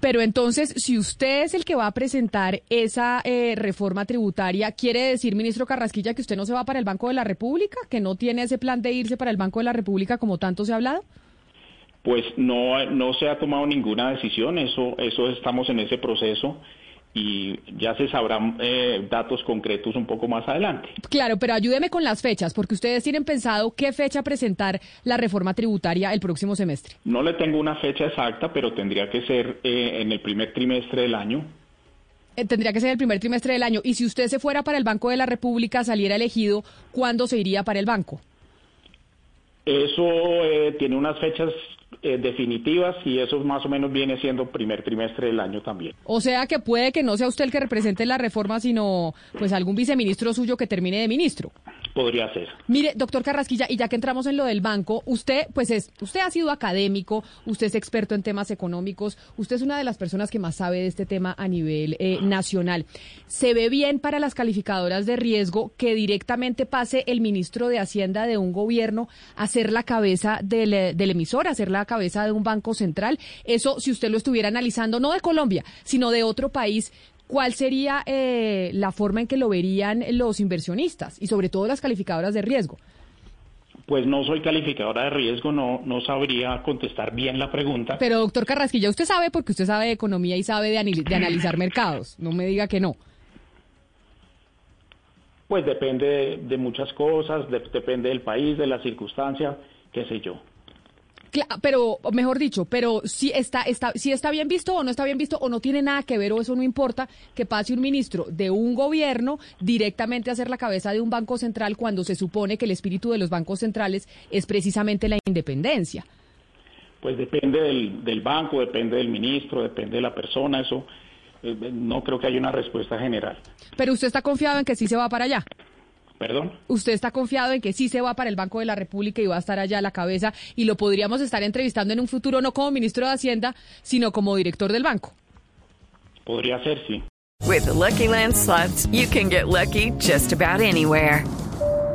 Pero entonces, si usted es el que va a presentar esa eh, reforma tributaria, ¿quiere decir, ministro Carrasquilla, que usted no se va para el Banco de la República, que no tiene ese plan de irse para el Banco de la República como tanto se ha hablado? Pues no, no se ha tomado ninguna decisión, eso, eso estamos en ese proceso y ya se sabrán eh, datos concretos un poco más adelante. Claro, pero ayúdeme con las fechas, porque ustedes tienen pensado qué fecha presentar la reforma tributaria el próximo semestre. No le tengo una fecha exacta, pero tendría que ser eh, en el primer trimestre del año. Eh, tendría que ser el primer trimestre del año. Y si usted se fuera para el Banco de la República, saliera elegido, ¿cuándo se iría para el banco? Eso tiene unas fechas eh, definitivas y eso más o menos viene siendo primer trimestre del año también. O sea que puede que no sea usted el que represente la reforma, sino pues algún viceministro suyo que termine de ministro. Podría ser. Mire, doctor Carrasquilla, y ya que entramos en lo del banco, usted, pues es, usted ha sido académico, usted es experto en temas económicos, usted es una de las personas que más sabe de este tema a nivel eh, nacional. ¿Se ve bien para las calificadoras de riesgo que directamente pase el ministro de Hacienda de un gobierno a ser la cabeza del, eh, del emisor, a ser la cabeza de un banco central? Eso, si usted lo estuviera analizando, no de Colombia, sino de otro país, ¿cuál sería eh, la forma en que lo verían los inversionistas y sobre todo las calificadoras de riesgo? Pues no soy calificadora de riesgo, no, no sabría contestar bien la pregunta. Pero doctor Carrasquilla, usted sabe porque usted sabe de economía y sabe de, analizar mercados. No me diga que no. Pues depende de, muchas cosas, depende del país, de la circunstancia, qué sé yo pero, mejor dicho, pero si está, está, si está bien visto o no está bien visto o no tiene nada que ver o eso no importa que pase un ministro de un gobierno directamente a ser la cabeza de un banco central cuando se supone que el espíritu de los bancos centrales es precisamente la independencia. Pues depende del, del banco, depende del ministro, depende de la persona, eso eh, no creo que haya una respuesta general. Pero usted está confiado en que sí se va para allá. ¿Perdón? ¿Usted está confiado en que sí se va para el Banco de la República y va a estar allá a la cabeza y lo podríamos estar entrevistando en un futuro no como ministro de Hacienda, sino como director del banco? Podría ser, sí. With the Lucky Land slots, you can get lucky just about anywhere.